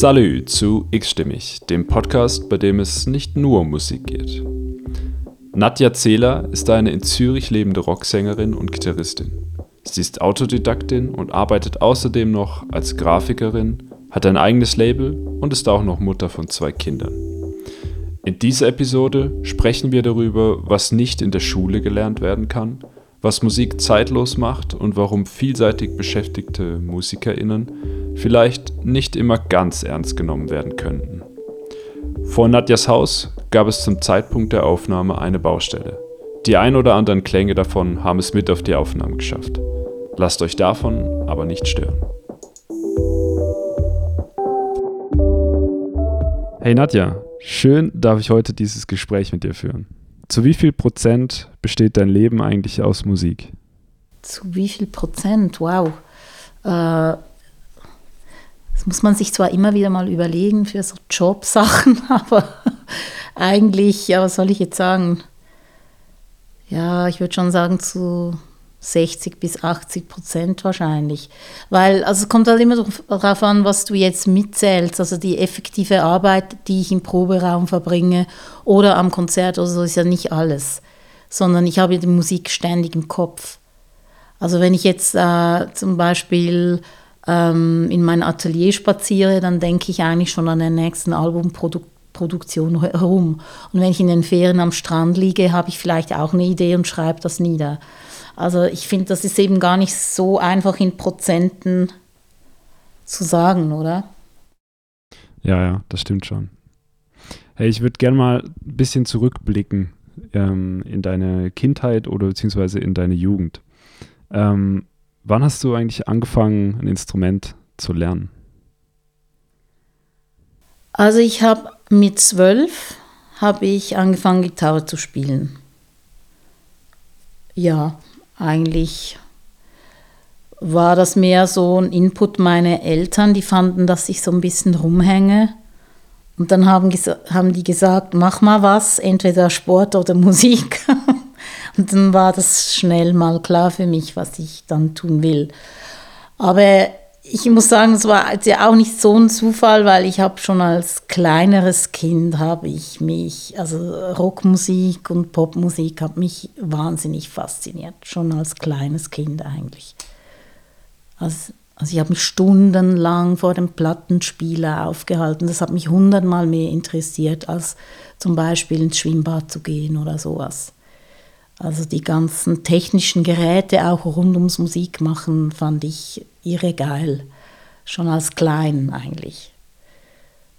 Salü zu X-Stimmig, dem Podcast, bei dem es nicht nur um Musik geht. Nadja Zehler ist eine in Zürich lebende Rocksängerin und Gitarristin. Sie ist Autodidaktin und arbeitet außerdem noch als Grafikerin, hat ein eigenes Label und ist auch noch Mutter von zwei Kindern. In dieser Episode sprechen wir darüber, was nicht in der Schule gelernt werden kann, was Musik zeitlos macht und warum vielseitig beschäftigte Musikerinnen vielleicht nicht immer ganz ernst genommen werden könnten. Vor Nadjas Haus gab es zum Zeitpunkt der Aufnahme eine Baustelle. Die ein oder anderen Klänge davon haben es mit auf die Aufnahme geschafft. Lasst euch davon aber nicht stören. Hey Nadja, schön darf ich heute dieses Gespräch mit dir führen. Zu wie viel Prozent besteht dein Leben eigentlich aus Musik? Zu wie viel Prozent? Wow. Äh, das muss man sich zwar immer wieder mal überlegen für so Jobsachen, aber eigentlich, ja, was soll ich jetzt sagen? Ja, ich würde schon sagen zu 60 bis 80 Prozent wahrscheinlich. Weil, also es kommt halt immer darauf an, was du jetzt mitzählst. Also die effektive Arbeit, die ich im Proberaum verbringe oder am Konzert oder so, ist ja nicht alles. Sondern ich habe die Musik ständig im Kopf. Also wenn ich jetzt äh, zum Beispiel ähm, in mein Atelier spaziere, dann denke ich eigentlich schon an den nächsten Albumproduktion herum. Und wenn ich in den Ferien am Strand liege, habe ich vielleicht auch eine Idee und schreibe das nieder. Also ich finde, das ist eben gar nicht so einfach in Prozenten zu sagen, oder? Ja, ja, das stimmt schon. Hey, ich würde gerne mal ein bisschen zurückblicken ähm, in deine Kindheit oder beziehungsweise in deine Jugend. Ähm, Wann hast du eigentlich angefangen, ein Instrument zu lernen? Also ich habe mit zwölf habe ich angefangen, Gitarre zu spielen. Ja, eigentlich war das mehr so ein Input meiner Eltern, die fanden, dass ich so ein bisschen rumhänge. Und dann haben, haben die gesagt, mach mal was, entweder Sport oder Musik. Und dann war das schnell mal klar für mich, was ich dann tun will. Aber ich muss sagen, es war ja auch nicht so ein Zufall, weil ich habe schon als kleineres Kind habe ich mich, also Rockmusik und Popmusik hat mich wahnsinnig fasziniert, schon als kleines Kind eigentlich. Also, also ich habe mich stundenlang vor dem Plattenspieler aufgehalten. Das hat mich hundertmal mehr interessiert, als zum Beispiel ins Schwimmbad zu gehen oder sowas. Also die ganzen technischen Geräte auch rund ums Musikmachen fand ich irre geil. Schon als klein eigentlich.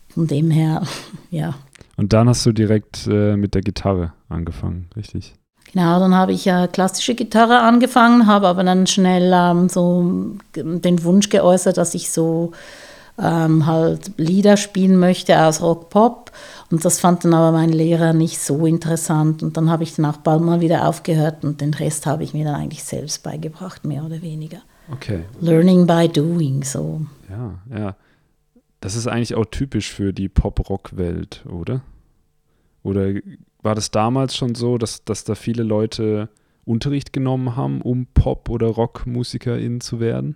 Von dem her, ja. Und dann hast du direkt äh, mit der Gitarre angefangen, richtig? Genau, dann habe ich ja klassische Gitarre angefangen, habe aber dann schnell ähm, so den Wunsch geäußert, dass ich so ähm, halt Lieder spielen möchte aus Rock Pop und das fand dann aber mein Lehrer nicht so interessant. Und dann habe ich dann auch bald mal wieder aufgehört und den Rest habe ich mir dann eigentlich selbst beigebracht, mehr oder weniger. Okay. Learning by doing, so. Ja, ja. Das ist eigentlich auch typisch für die Pop-Rock-Welt, oder? Oder war das damals schon so, dass, dass da viele Leute Unterricht genommen haben, um Pop- oder Rockmusikerin zu werden?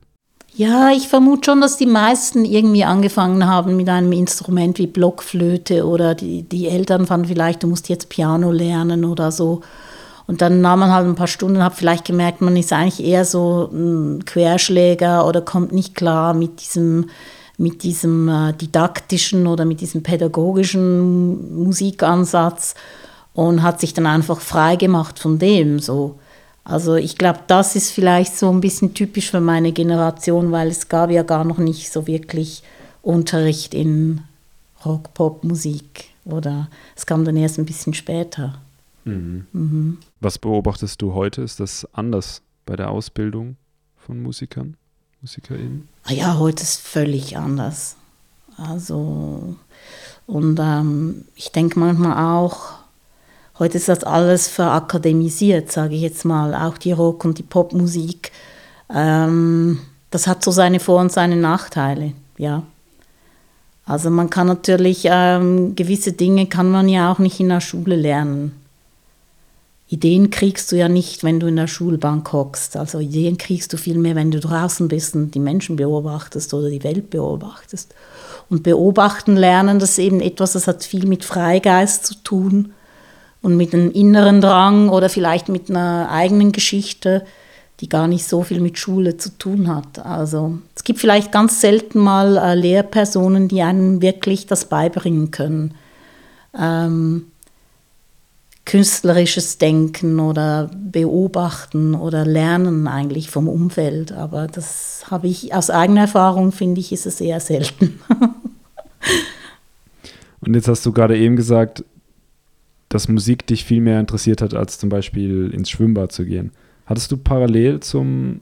Ja, ich vermute schon, dass die meisten irgendwie angefangen haben mit einem Instrument wie Blockflöte oder die, die Eltern fanden vielleicht, du musst jetzt Piano lernen oder so. Und dann nahm man halt ein paar Stunden und hat vielleicht gemerkt, man ist eigentlich eher so ein Querschläger oder kommt nicht klar mit diesem, mit diesem äh, didaktischen oder mit diesem pädagogischen Musikansatz und hat sich dann einfach frei gemacht von dem so. Also ich glaube, das ist vielleicht so ein bisschen typisch für meine Generation, weil es gab ja gar noch nicht so wirklich Unterricht in Rock-Pop-Musik oder es kam dann erst ein bisschen später. Mhm. Mhm. Was beobachtest du heute? Ist das anders bei der Ausbildung von Musikern, MusikerInnen? Ah ja, heute ist völlig anders. Also, und ähm, ich denke manchmal auch, Heute ist das alles verakademisiert, sage ich jetzt mal. Auch die Rock- und die Popmusik. Ähm, das hat so seine Vor- und seine Nachteile, ja. Also man kann natürlich, ähm, gewisse Dinge kann man ja auch nicht in der Schule lernen. Ideen kriegst du ja nicht, wenn du in der Schulbank hockst. Also Ideen kriegst du viel mehr, wenn du draußen bist und die Menschen beobachtest oder die Welt beobachtest. Und beobachten lernen, das ist eben etwas, das hat viel mit Freigeist zu tun und mit einem inneren Drang oder vielleicht mit einer eigenen Geschichte, die gar nicht so viel mit Schule zu tun hat. Also es gibt vielleicht ganz selten mal äh, Lehrpersonen, die einem wirklich das beibringen können. Ähm, künstlerisches Denken oder Beobachten oder Lernen eigentlich vom Umfeld. Aber das habe ich aus eigener Erfahrung, finde ich, ist es eher selten. Und jetzt hast du gerade eben gesagt, dass Musik dich viel mehr interessiert hat, als zum Beispiel ins Schwimmbad zu gehen. Hattest du parallel zum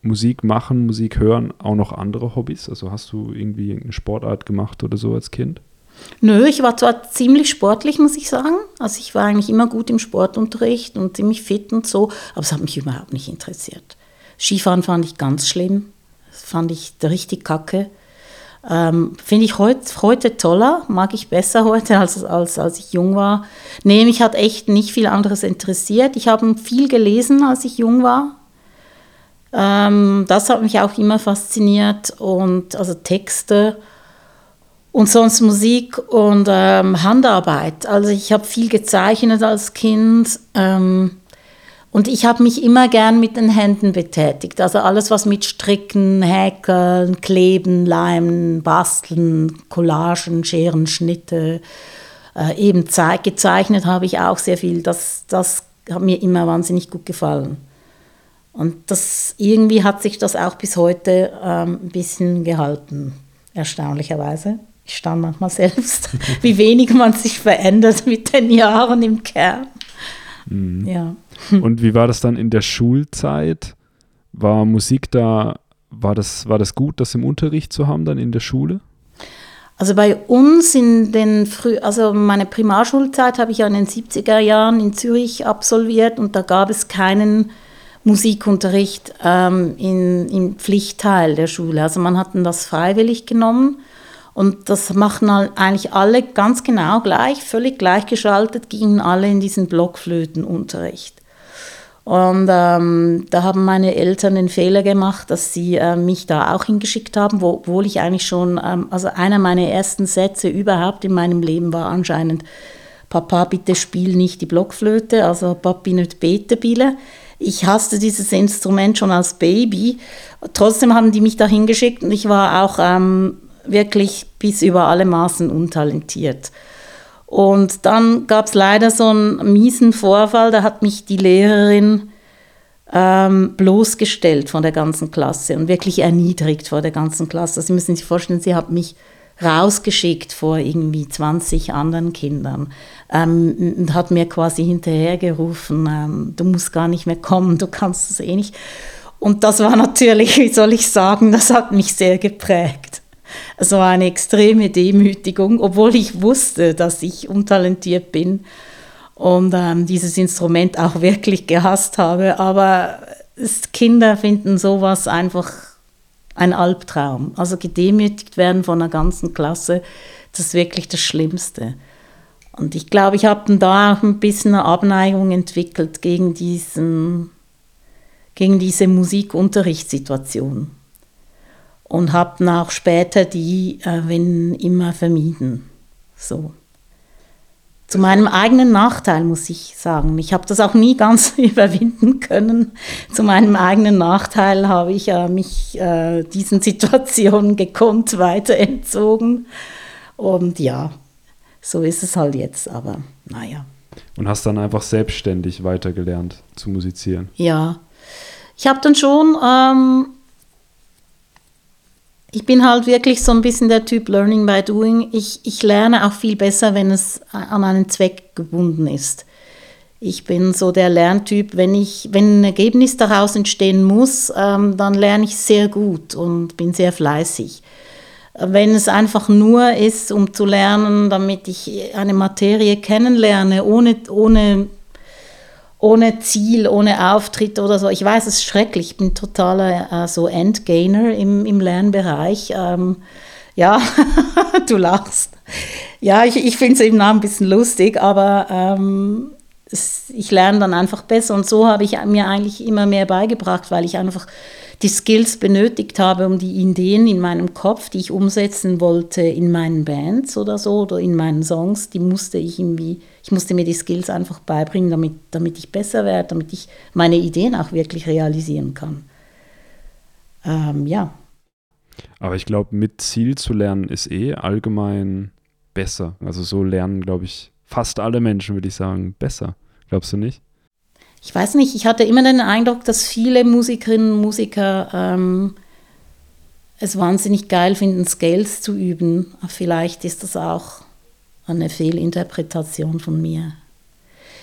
Musik machen, Musik hören auch noch andere Hobbys? Also hast du irgendwie eine Sportart gemacht oder so als Kind? Nö, ich war zwar ziemlich sportlich, muss ich sagen. Also ich war eigentlich immer gut im Sportunterricht und ziemlich fit und so, aber es hat mich überhaupt nicht interessiert. Skifahren fand ich ganz schlimm. Das fand ich richtig kacke. Ähm, Finde ich heut, heute toller, mag ich besser heute, als, als, als ich jung war. Nee, mich hat echt nicht viel anderes interessiert. Ich habe viel gelesen, als ich jung war. Ähm, das hat mich auch immer fasziniert und also Texte und sonst Musik und ähm, Handarbeit. Also ich habe viel gezeichnet als Kind ähm, und ich habe mich immer gern mit den Händen betätigt. Also alles, was mit Stricken, Häkeln, Kleben, Leimen, Basteln, Collagen, Scheren, Schnitte, äh, eben gezeichnet habe ich auch sehr viel. Das, das hat mir immer wahnsinnig gut gefallen. Und das, irgendwie hat sich das auch bis heute ähm, ein bisschen gehalten, erstaunlicherweise. Ich staune manchmal selbst, wie wenig man sich verändert mit den Jahren im Kern. Mhm. Ja. Und wie war das dann in der Schulzeit? War Musik da, war das, war das gut, das im Unterricht zu haben, dann in der Schule? Also bei uns in den Früh, also meine Primarschulzeit habe ich ja in den 70er Jahren in Zürich absolviert und da gab es keinen Musikunterricht ähm, in, im Pflichtteil der Schule. Also man hat das freiwillig genommen und das machen eigentlich alle ganz genau gleich, völlig gleichgeschaltet, gingen alle in diesen Blockflötenunterricht. Und ähm, da haben meine Eltern den Fehler gemacht, dass sie äh, mich da auch hingeschickt haben, wo, obwohl ich eigentlich schon, ähm, also einer meiner ersten Sätze überhaupt in meinem Leben war anscheinend, Papa, bitte spiel nicht die Blockflöte, also Papi nicht bete bille. Ich hasste dieses Instrument schon als Baby. Trotzdem haben die mich da hingeschickt und ich war auch ähm, wirklich bis über alle Maßen untalentiert. Und dann gab es leider so einen miesen Vorfall, da hat mich die Lehrerin ähm, bloßgestellt von der ganzen Klasse und wirklich erniedrigt vor der ganzen Klasse. Sie müssen sich vorstellen, sie hat mich rausgeschickt vor irgendwie 20 anderen Kindern ähm, und hat mir quasi hinterhergerufen, ähm, du musst gar nicht mehr kommen, du kannst es eh nicht. Und das war natürlich, wie soll ich sagen, das hat mich sehr geprägt. Es war eine extreme Demütigung, obwohl ich wusste, dass ich untalentiert bin und ähm, dieses Instrument auch wirklich gehasst habe. Aber es, Kinder finden sowas einfach ein Albtraum. Also gedemütigt werden von einer ganzen Klasse, das ist wirklich das Schlimmste. Und ich glaube, ich habe da auch ein bisschen eine Abneigung entwickelt gegen, diesen, gegen diese Musikunterrichtssituation und habe dann auch später die, äh, wenn immer, vermieden. So. Zu meinem eigenen Nachteil muss ich sagen. Ich habe das auch nie ganz überwinden können. Zu meinem eigenen Nachteil habe ich äh, mich äh, diesen Situationen gekonnt weiter entzogen. Und ja, so ist es halt jetzt, aber naja. Und hast dann einfach selbstständig weitergelernt zu musizieren? Ja, ich habe dann schon ähm, ich bin halt wirklich so ein bisschen der Typ Learning by Doing. Ich, ich lerne auch viel besser, wenn es an einen Zweck gebunden ist. Ich bin so der Lerntyp, wenn, ich, wenn ein Ergebnis daraus entstehen muss, ähm, dann lerne ich sehr gut und bin sehr fleißig. Wenn es einfach nur ist, um zu lernen, damit ich eine Materie kennenlerne, ohne, ohne ohne Ziel, ohne Auftritt oder so. Ich weiß, es ist schrecklich. Ich bin totaler äh, so Endgainer im, im Lernbereich. Ähm, ja, du lachst. Ja, ich, ich finde es eben auch ein bisschen lustig, aber ähm, ich lerne dann einfach besser. Und so habe ich mir eigentlich immer mehr beigebracht, weil ich einfach die Skills benötigt habe, um die Ideen in meinem Kopf, die ich umsetzen wollte in meinen Bands oder so oder in meinen Songs, die musste ich irgendwie, ich musste mir die Skills einfach beibringen, damit, damit ich besser werde, damit ich meine Ideen auch wirklich realisieren kann. Ähm, ja. Aber ich glaube, mit Ziel zu lernen ist eh allgemein besser. Also so lernen, glaube ich, fast alle Menschen, würde ich sagen, besser. Glaubst du nicht? Ich weiß nicht, ich hatte immer den Eindruck, dass viele Musikerinnen und Musiker ähm, es wahnsinnig geil finden, Scales zu üben. Vielleicht ist das auch eine Fehlinterpretation von mir.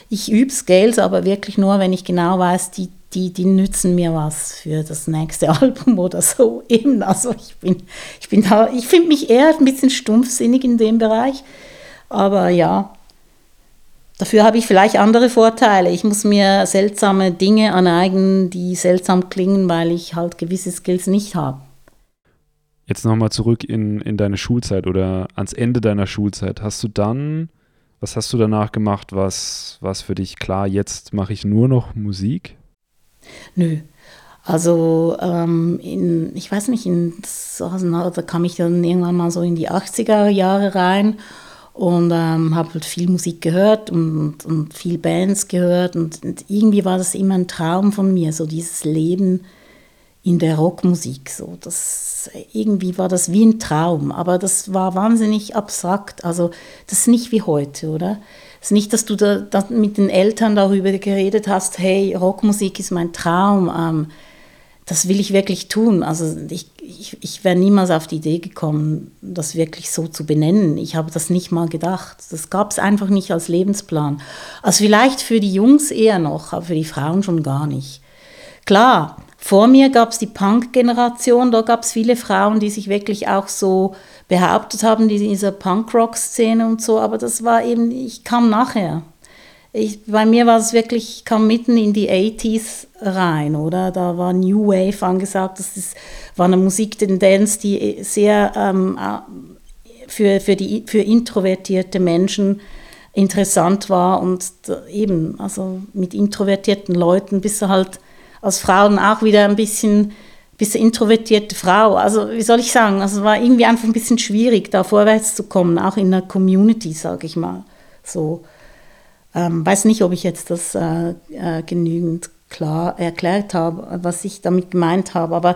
Ich übe Scales aber wirklich nur, wenn ich genau weiß, die, die, die nützen mir was für das nächste Album oder so. Eben, also ich bin, ich bin da, ich finde mich eher ein bisschen stumpfsinnig in dem Bereich. Aber ja, Dafür habe ich vielleicht andere Vorteile. Ich muss mir seltsame Dinge aneignen, die seltsam klingen, weil ich halt gewisse Skills nicht habe. Jetzt nochmal zurück in, in deine Schulzeit oder ans Ende deiner Schulzeit. Hast du dann, was hast du danach gemacht, was, was für dich klar, jetzt mache ich nur noch Musik? Nö. Also ähm, in, ich weiß nicht, in, da kam ich dann irgendwann mal so in die 80er Jahre rein und ähm, habe halt viel Musik gehört und, und viel Bands gehört und, und, irgendwie war das immer ein Traum von mir, so dieses Leben in der Rockmusik. So. Das, irgendwie war das wie ein Traum, aber das war wahnsinnig abstrakt. Also das ist nicht wie heute, oder? Es ist nicht, dass du da, da mit den Eltern darüber geredet hast, hey, Rockmusik ist mein Traum. Ähm, das will ich wirklich tun. Also ich, ich, ich wäre niemals auf die Idee gekommen, das wirklich so zu benennen. Ich habe das nicht mal gedacht. Das gab es einfach nicht als Lebensplan. Also vielleicht für die Jungs eher noch, aber für die Frauen schon gar nicht. Klar, vor mir gab es die Punk-Generation, da gab es viele Frauen, die sich wirklich auch so behauptet haben, die in dieser Punk-Rock-Szene und so, aber das war eben, ich kam nachher. Ich, bei mir war es wirklich, ich kam mitten in die 80s rein, oder? Da war New Wave angesagt. Das ist, war eine Musiktendenz, die sehr ähm, für, für, die, für introvertierte Menschen interessant war. Und eben, also mit introvertierten Leuten bist du halt als Frau auch wieder ein bisschen, bisschen introvertierte Frau. Also wie soll ich sagen, also war irgendwie einfach ein bisschen schwierig, da vorwärts zu kommen, auch in der Community, sage ich mal. So. Ähm, weiß nicht, ob ich jetzt das äh, äh, genügend klar erklärt habe, was ich damit gemeint habe, aber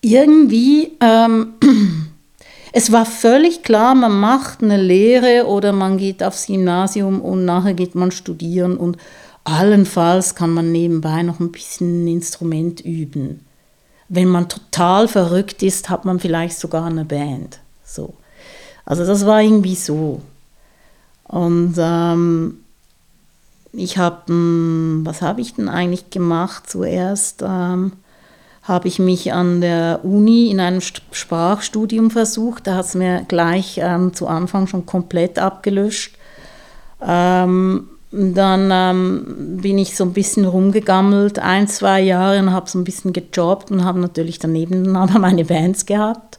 irgendwie, ähm, es war völlig klar, man macht eine Lehre oder man geht aufs Gymnasium und nachher geht man studieren und allenfalls kann man nebenbei noch ein bisschen ein Instrument üben. Wenn man total verrückt ist, hat man vielleicht sogar eine Band. So. Also das war irgendwie so. Und ähm, ich habe, hm, was habe ich denn eigentlich gemacht? Zuerst ähm, habe ich mich an der Uni in einem Sprachstudium versucht. Da hat es mir gleich ähm, zu Anfang schon komplett abgelöscht. Ähm, dann ähm, bin ich so ein bisschen rumgegammelt, ein, zwei Jahre und habe so ein bisschen gejobbt und habe natürlich daneben aber meine Bands gehabt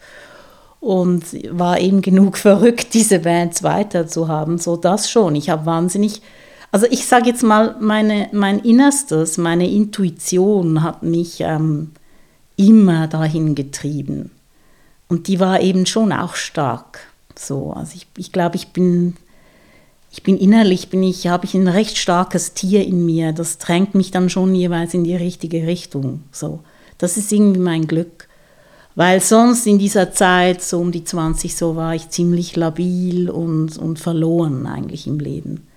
und war eben genug verrückt, diese Bands weiterzuhaben. So das schon. Ich habe wahnsinnig also ich sage jetzt mal, meine, mein Innerstes, meine Intuition hat mich ähm, immer dahin getrieben. Und die war eben schon auch stark. So, also ich, ich glaube, ich bin, ich bin innerlich, bin ich, habe ich ein recht starkes Tier in mir. Das drängt mich dann schon jeweils in die richtige Richtung. So, das ist irgendwie mein Glück. Weil sonst in dieser Zeit, so um die 20, so war ich ziemlich labil und, und verloren eigentlich im Leben.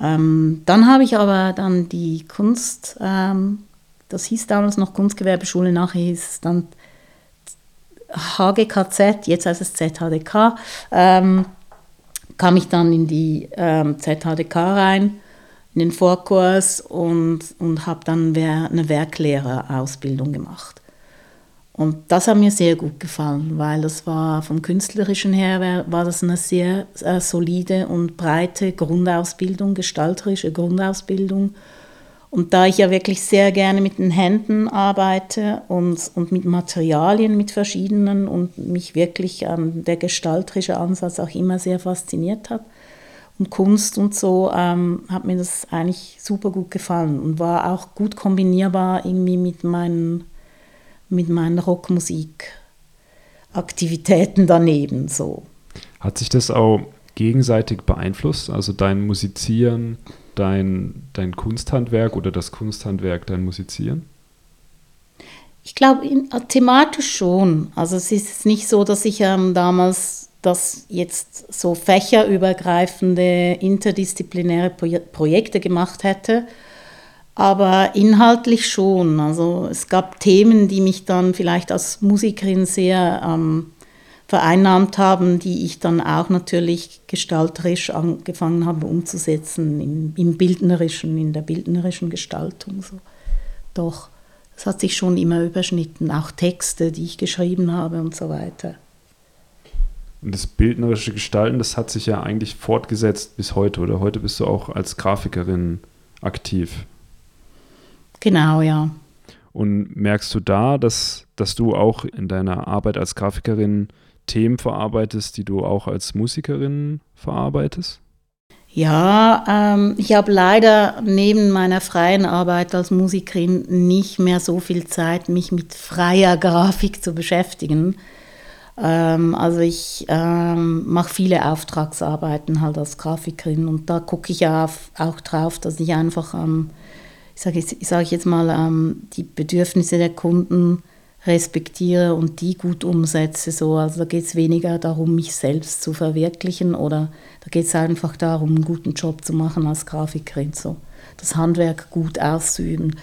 Ähm, dann habe ich aber dann die Kunst, ähm, das hieß damals noch Kunstgewerbeschule, nachher hieß es dann HGKZ, jetzt heißt es ZHDK, ähm, kam ich dann in die ähm, ZHDK rein, in den Vorkurs und, und habe dann eine Werklehrerausbildung gemacht. Und das hat mir sehr gut gefallen, weil das war vom künstlerischen her war das eine sehr äh, solide und breite Grundausbildung, gestalterische Grundausbildung. Und da ich ja wirklich sehr gerne mit den Händen arbeite und, und mit Materialien, mit verschiedenen und mich wirklich an der gestalterische Ansatz auch immer sehr fasziniert hat und Kunst und so, ähm, hat mir das eigentlich super gut gefallen und war auch gut kombinierbar irgendwie mit meinen, mit meinen Rockmusikaktivitäten daneben. So. Hat sich das auch gegenseitig beeinflusst? Also dein Musizieren, dein, dein Kunsthandwerk oder das Kunsthandwerk dein Musizieren? Ich glaube, thematisch schon. Also es ist nicht so, dass ich ähm, damals das jetzt so fächerübergreifende interdisziplinäre Projekte gemacht hätte, aber inhaltlich schon. Also es gab Themen, die mich dann vielleicht als Musikerin sehr ähm, vereinnahmt haben, die ich dann auch natürlich gestalterisch angefangen habe umzusetzen, im, im bildnerischen, in der bildnerischen Gestaltung. So. Doch, es hat sich schon immer überschnitten, auch Texte, die ich geschrieben habe und so weiter. Und das bildnerische Gestalten, das hat sich ja eigentlich fortgesetzt bis heute, oder? Heute bist du auch als Grafikerin aktiv. Genau, ja. Und merkst du da, dass, dass du auch in deiner Arbeit als Grafikerin Themen verarbeitest, die du auch als Musikerin verarbeitest? Ja, ähm, ich habe leider neben meiner freien Arbeit als Musikerin nicht mehr so viel Zeit, mich mit freier Grafik zu beschäftigen. Ähm, also ich ähm, mache viele Auftragsarbeiten halt als Grafikerin und da gucke ich auch, auch drauf, dass ich einfach, ähm, ich sage sag jetzt mal, ähm, die Bedürfnisse der Kunden respektiere und die gut umsetze. So. Also da geht es weniger darum, mich selbst zu verwirklichen oder da geht es einfach darum, einen guten Job zu machen als Grafikerin, so das Handwerk gut auszuüben.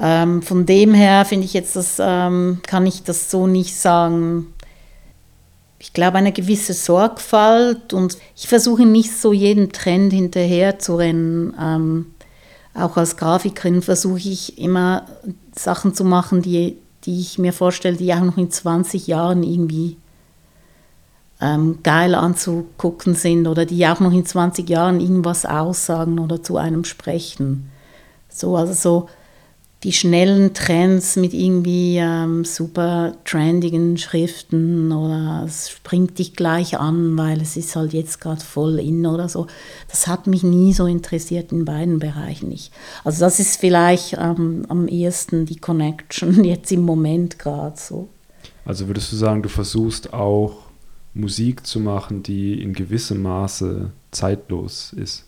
Ähm, von dem her finde ich jetzt, das ähm, kann ich das so nicht sagen. Ich glaube, eine gewisse Sorgfalt und ich versuche nicht so jeden Trend hinterher zu rennen. Ähm, auch als Grafikerin versuche ich immer Sachen zu machen, die die ich mir vorstelle, die auch noch in 20 Jahren irgendwie ähm, geil anzugucken sind oder die auch noch in 20 Jahren irgendwas aussagen oder zu einem sprechen. So, also so die schnellen Trends mit irgendwie ähm, super trendigen Schriften oder es springt dich gleich an, weil es ist halt jetzt gerade voll in oder so. Das hat mich nie so interessiert in beiden Bereichen nicht. Also das ist vielleicht ähm, am ehesten die Connection jetzt im Moment gerade so. Also würdest du sagen, du versuchst auch Musik zu machen, die in gewissem Maße zeitlos ist?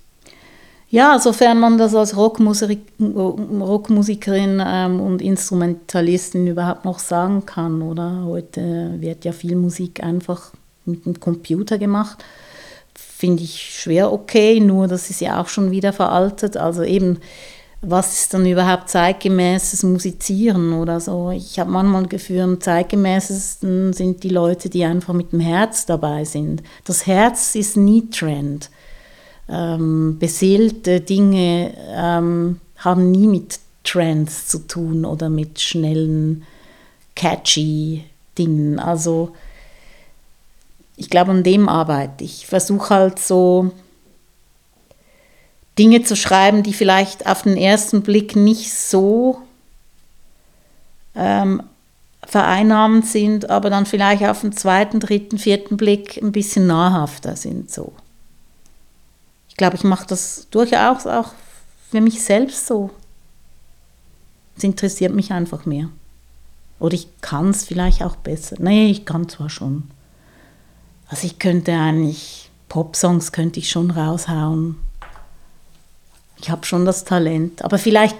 Ja, sofern man das als Rockmusik, Rockmusikerin ähm, und Instrumentalistin überhaupt noch sagen kann, oder? Heute wird ja viel Musik einfach mit dem Computer gemacht. Finde ich schwer okay, nur das ist ja auch schon wieder veraltet. Also eben, was ist dann überhaupt zeitgemäßes Musizieren oder so? Ich habe manchmal Gefühl, zeitgemäßesten sind die Leute, die einfach mit dem Herz dabei sind. Das Herz ist nie Trend ähm, beseelte Dinge ähm, haben nie mit Trends zu tun oder mit schnellen, catchy Dingen. Also ich glaube, an dem arbeite ich. Ich versuche halt so Dinge zu schreiben, die vielleicht auf den ersten Blick nicht so ähm, vereinnahmend sind, aber dann vielleicht auf den zweiten, dritten, vierten Blick ein bisschen nahrhafter sind so glaube, ich mache das durchaus auch für mich selbst so. Es interessiert mich einfach mehr. Oder ich kann es vielleicht auch besser. Nee, ich kann zwar schon. Also ich könnte eigentlich, Popsongs könnte ich schon raushauen. Ich habe schon das Talent. Aber vielleicht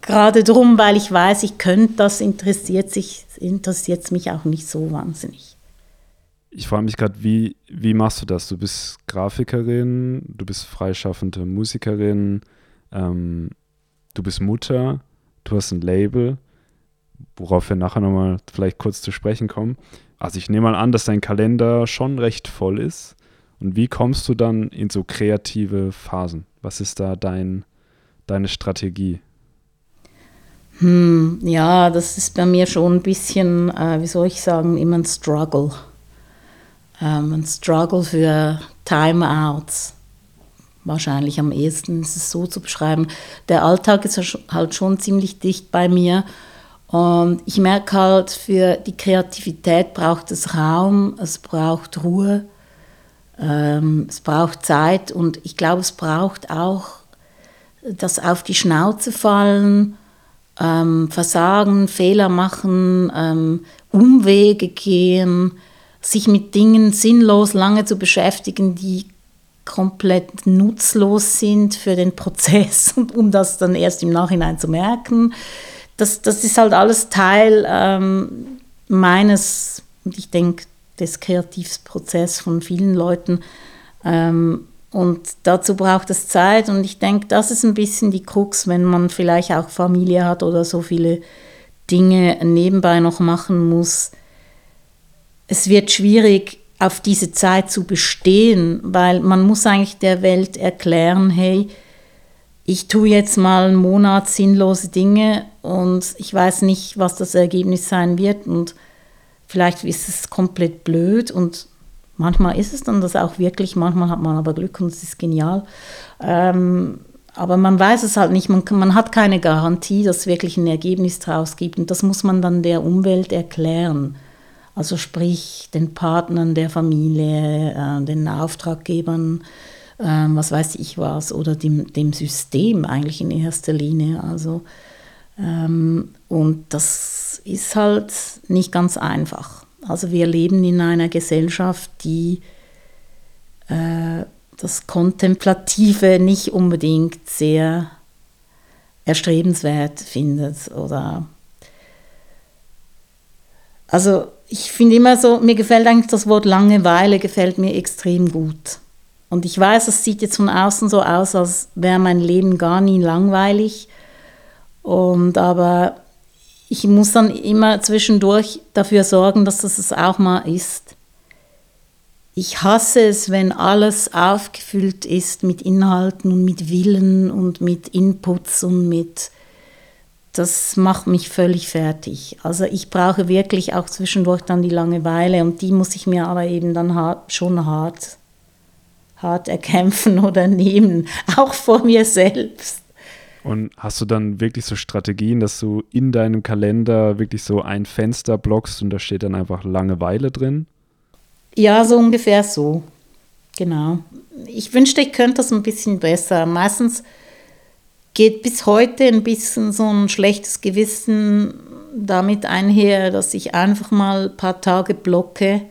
gerade darum, weil ich weiß, ich könnte das, interessiert es mich auch nicht so wahnsinnig ich frage mich gerade, wie, wie machst du das? Du bist Grafikerin, du bist freischaffende Musikerin, ähm, du bist Mutter, du hast ein Label, worauf wir nachher nochmal vielleicht kurz zu sprechen kommen. Also ich nehme mal an, dass dein Kalender schon recht voll ist. Und wie kommst du dann in so kreative Phasen? Was ist da dein, deine Strategie? Hm, ja, das ist bei mir schon ein bisschen, äh, wie soll ich sagen, immer ein Struggle ähm, ein Struggle für Timeouts. Wahrscheinlich am ehesten ist es so zu beschreiben. Der Alltag ist halt schon ziemlich dicht bei mir. Und ich merke halt, für die Kreativität braucht es Raum, es braucht Ruhe. Ähm, es braucht Zeit und ich glaube, es braucht auch das auf die Schnauze fallen, ähm, Versagen, Fehler machen, ähm, Umwege gehen, sich mit Dingen sinnlos lange zu beschäftigen, die komplett nutzlos sind für den Prozess und um das dann erst im Nachhinein zu merken. Das, das ist halt alles Teil ähm, meines, und ich denke, des Kreativprozesses von vielen Leuten. Ähm, und dazu braucht es Zeit und ich denke, das ist ein bisschen die Krux, wenn man vielleicht auch Familie hat oder so viele Dinge nebenbei noch machen muss. Es wird schwierig, auf diese Zeit zu bestehen, weil man muss eigentlich der Welt erklären, hey, ich tue jetzt mal einen Monat sinnlose Dinge und ich weiß nicht, was das Ergebnis sein wird und vielleicht ist es komplett blöd und manchmal ist es dann das auch wirklich, manchmal hat man aber Glück und es ist genial. Ähm, aber man weiß es halt nicht, man, man hat keine Garantie, dass es wirklich ein Ergebnis daraus gibt und das muss man dann der Umwelt erklären. Also sprich den Partnern der Familie, äh, den Auftraggebern, äh, was weiß ich was, oder dem, dem System eigentlich in erster Linie. Also, ähm, und das ist halt nicht ganz einfach. Also wir leben in einer Gesellschaft, die äh, das Kontemplative nicht unbedingt sehr erstrebenswert findet oder also ich finde immer so, mir gefällt eigentlich das Wort Langeweile, gefällt mir extrem gut. Und ich weiß, es sieht jetzt von außen so aus, als wäre mein Leben gar nie langweilig. Und aber ich muss dann immer zwischendurch dafür sorgen, dass das es auch mal ist. Ich hasse es, wenn alles aufgefüllt ist mit Inhalten und mit Willen und mit Inputs und mit das macht mich völlig fertig. Also ich brauche wirklich auch zwischendurch dann die Langeweile und die muss ich mir aber eben dann hart, schon hart, hart erkämpfen oder nehmen, auch vor mir selbst. Und hast du dann wirklich so Strategien, dass du in deinem Kalender wirklich so ein Fenster blockst und da steht dann einfach Langeweile drin? Ja, so ungefähr so. Genau. Ich wünschte, ich könnte das ein bisschen besser. Meistens geht bis heute ein bisschen so ein schlechtes Gewissen damit einher, dass ich einfach mal ein paar Tage blocke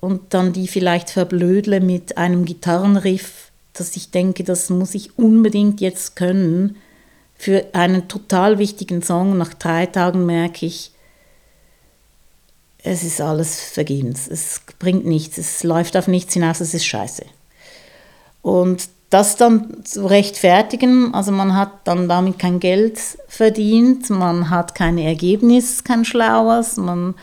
und dann die vielleicht verblödle mit einem Gitarrenriff, dass ich denke, das muss ich unbedingt jetzt können. Für einen total wichtigen Song, nach drei Tagen merke ich, es ist alles vergebens, es bringt nichts, es läuft auf nichts hinaus, es ist scheiße. Und das dann zu rechtfertigen, also man hat dann damit kein Geld verdient, man hat kein Ergebnis, kein Schlaues, man,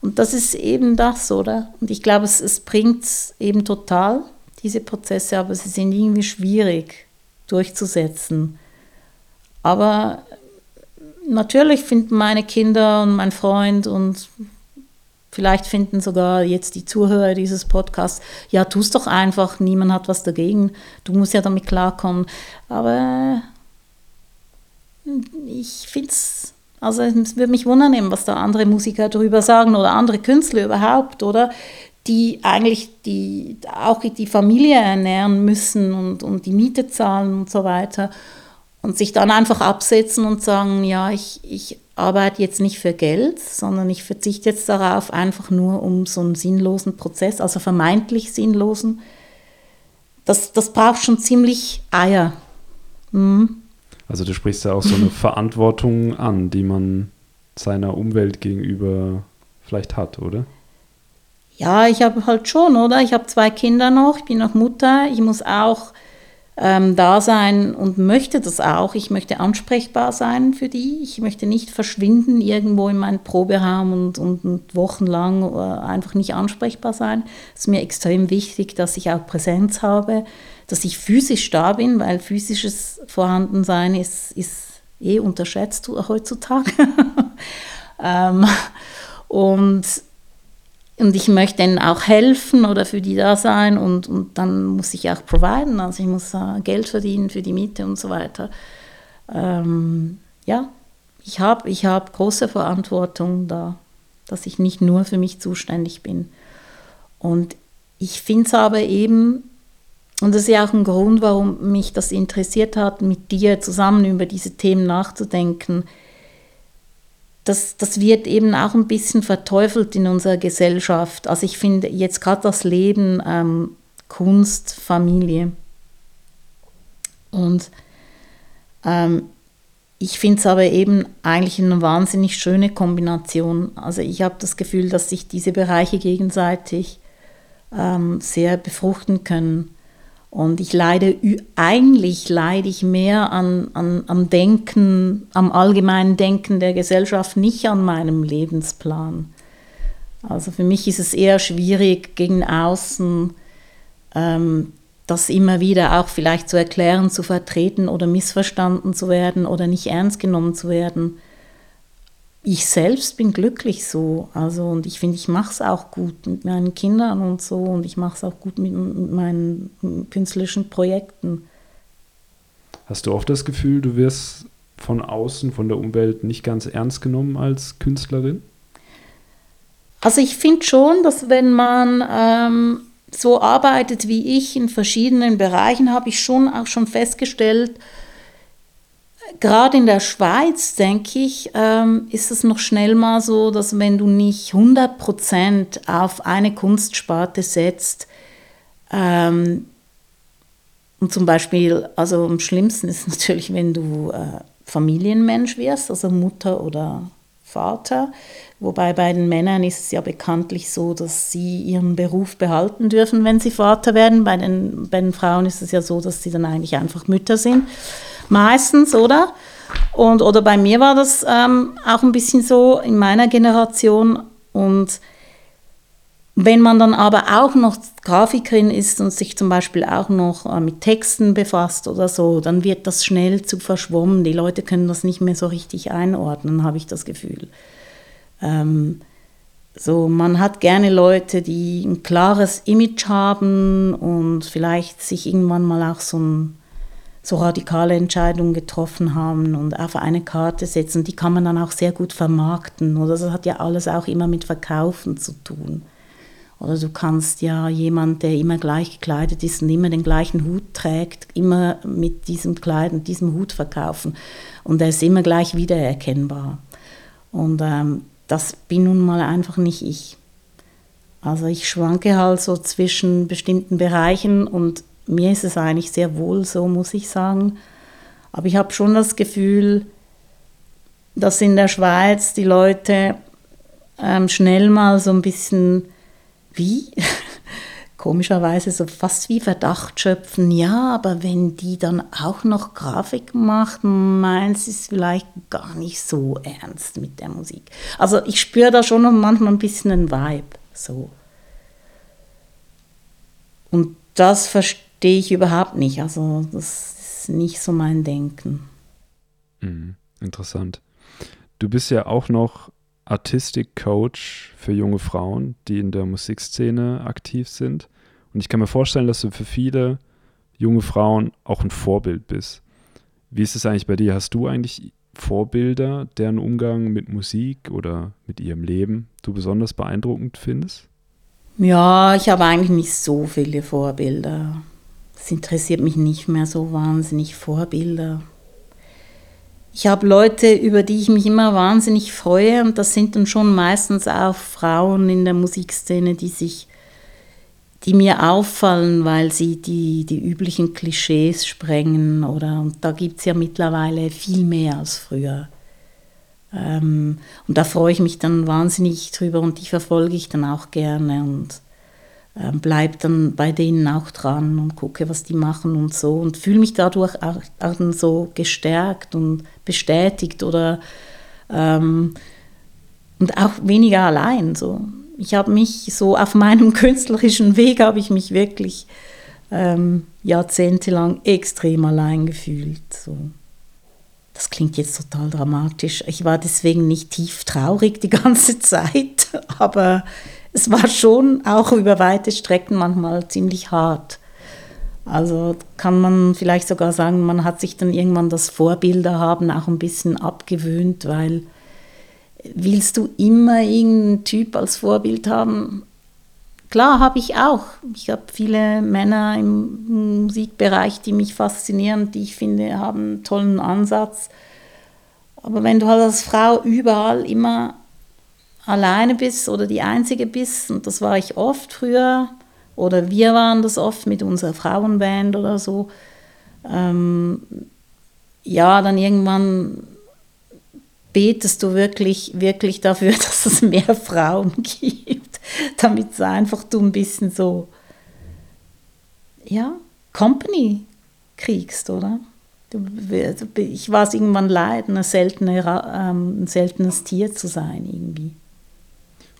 und das ist eben das, oder? Und ich glaube, es, es bringt eben total, diese Prozesse, aber sie sind irgendwie schwierig durchzusetzen. Aber natürlich finden meine Kinder und mein Freund und Vielleicht finden sogar jetzt die Zuhörer dieses Podcasts, ja, tu es doch einfach, niemand hat was dagegen, du musst ja damit klarkommen. Aber ich finde es, also es würde mich wundern, was da andere Musiker darüber sagen oder andere Künstler überhaupt, oder? Die eigentlich die, auch die Familie ernähren müssen und, und die Miete zahlen und so weiter. Und sich dann einfach absetzen und sagen, ja, ich, ich arbeite jetzt nicht für Geld, sondern ich verzichte jetzt darauf einfach nur um so einen sinnlosen Prozess, also vermeintlich sinnlosen. Das, das braucht schon ziemlich Eier. Mhm. Also du sprichst ja auch so eine Verantwortung an, die man seiner Umwelt gegenüber vielleicht hat, oder? Ja, ich habe halt schon, oder? Ich habe zwei Kinder noch, ich bin noch Mutter, ich muss auch ähm, da sein und möchte das auch. Ich möchte ansprechbar sein für die. Ich möchte nicht verschwinden irgendwo in meinem Proberaum und, und, und wochenlang äh, einfach nicht ansprechbar sein. Es ist mir extrem wichtig, dass ich auch Präsenz habe, dass ich physisch da bin, weil physisches Vorhandensein ist, ist eh unterschätzt heutzutage. ähm, und und ich möchte ihnen auch helfen oder für die da sein und, und dann muss ich auch providen, also ich muss uh, Geld verdienen für die Miete und so weiter. Ähm, ja, ich habe ich hab große Verantwortung da, dass ich nicht nur für mich zuständig bin. Und ich finde es aber eben, und das ist ja auch ein Grund, warum mich das interessiert hat, mit dir zusammen über diese Themen nachzudenken, das, das wird eben auch ein bisschen verteufelt in unserer Gesellschaft. Also ich finde jetzt gerade das Leben ähm, Kunst, Familie. Und ähm, ich finde es aber eben eigentlich eine wahnsinnig schöne Kombination. Also ich habe das Gefühl, dass sich diese Bereiche gegenseitig ähm, sehr befruchten können. Und ich leide, eigentlich leide ich mehr an, an, am Denken, am allgemeinen Denken der Gesellschaft, nicht an meinem Lebensplan. Also für mich ist es eher schwierig, gegen außen ähm, das immer wieder auch vielleicht zu erklären, zu vertreten oder missverstanden zu werden oder nicht ernst genommen zu werden. Ich selbst bin glücklich so. Also und ich finde, ich mache es auch gut mit meinen Kindern und so und ich mache es auch gut mit, mit meinen künstlerischen Projekten. Hast du oft das Gefühl, du wirst von außen, von der Umwelt nicht ganz ernst genommen als Künstlerin? Also ich finde schon, dass wenn man ähm, so arbeitet wie ich in verschiedenen Bereichen, habe ich schon auch schon festgestellt, gerade in der Schweiz, denke ich, ähm, ist es noch schnell mal so, dass wenn du nicht 100% auf eine Kunstsparte setzt, ähm, und zum Beispiel, also am schlimmsten ist natürlich, wenn du äh, Familienmensch wirst, also Mutter oder Vater, Wobei bei den Männern ist es ja bekanntlich so, dass sie ihren Beruf behalten dürfen, wenn sie Vater werden. Bei den, bei den Frauen ist es ja so, dass sie dann eigentlich einfach Mütter sind. Meistens, oder? Und, oder bei mir war das ähm, auch ein bisschen so in meiner Generation. Und wenn man dann aber auch noch Grafikerin ist und sich zum Beispiel auch noch äh, mit Texten befasst oder so, dann wird das schnell zu verschwommen. Die Leute können das nicht mehr so richtig einordnen, habe ich das Gefühl. Ähm, so, man hat gerne Leute, die ein klares Image haben und vielleicht sich irgendwann mal auch so, ein, so radikale Entscheidungen getroffen haben und auf eine Karte setzen. Die kann man dann auch sehr gut vermarkten. Oder das hat ja alles auch immer mit Verkaufen zu tun. Oder du kannst ja jemand, der immer gleich gekleidet ist und immer den gleichen Hut trägt, immer mit diesem Kleid und diesem Hut verkaufen. Und er ist immer gleich wiedererkennbar. Und ähm, das bin nun mal einfach nicht ich. Also ich schwanke halt so zwischen bestimmten Bereichen und mir ist es eigentlich sehr wohl so, muss ich sagen. Aber ich habe schon das Gefühl, dass in der Schweiz die Leute ähm, schnell mal so ein bisschen wie komischerweise so fast wie Verdacht schöpfen, ja, aber wenn die dann auch noch Grafik macht, meint sie es vielleicht gar nicht so ernst mit der Musik. Also ich spüre da schon noch manchmal ein bisschen einen Vibe, so. Und das verstehe ich überhaupt nicht, also das ist nicht so mein Denken. Mhm, interessant. Du bist ja auch noch Artistic Coach für junge Frauen, die in der Musikszene aktiv sind. Und ich kann mir vorstellen, dass du für viele junge Frauen auch ein Vorbild bist. Wie ist es eigentlich bei dir? Hast du eigentlich Vorbilder, deren Umgang mit Musik oder mit ihrem Leben du besonders beeindruckend findest? Ja, ich habe eigentlich nicht so viele Vorbilder. Es interessiert mich nicht mehr so wahnsinnig Vorbilder. Ich habe Leute, über die ich mich immer wahnsinnig freue und das sind dann schon meistens auch Frauen in der Musikszene, die sich die mir auffallen, weil sie die, die üblichen Klischees sprengen. Oder, und da gibt es ja mittlerweile viel mehr als früher. Ähm, und da freue ich mich dann wahnsinnig drüber und die verfolge ich dann auch gerne und äh, bleibe dann bei denen auch dran und gucke, was die machen und so und fühle mich dadurch auch, auch so gestärkt und bestätigt oder ähm, und auch weniger allein so ich habe mich so auf meinem künstlerischen Weg, habe ich mich wirklich ähm, jahrzehntelang extrem allein gefühlt. So. Das klingt jetzt total dramatisch. Ich war deswegen nicht tief traurig die ganze Zeit, aber es war schon auch über weite Strecken manchmal ziemlich hart. Also kann man vielleicht sogar sagen, man hat sich dann irgendwann das Vorbilder haben auch ein bisschen abgewöhnt, weil willst du immer irgendeinen Typ als Vorbild haben, Klar habe ich auch. Ich habe viele Männer im Musikbereich, die mich faszinieren, die ich finde, haben einen tollen Ansatz. Aber wenn du halt als Frau überall immer alleine bist oder die Einzige bist, und das war ich oft früher, oder wir waren das oft mit unserer Frauenband oder so, ähm, ja, dann irgendwann betest du wirklich, wirklich dafür, dass es mehr Frauen gibt, damit es einfach du ein bisschen so, ja, Company kriegst, oder? Ich war es irgendwann leid, eine seltene, ähm, ein seltenes Tier zu sein irgendwie.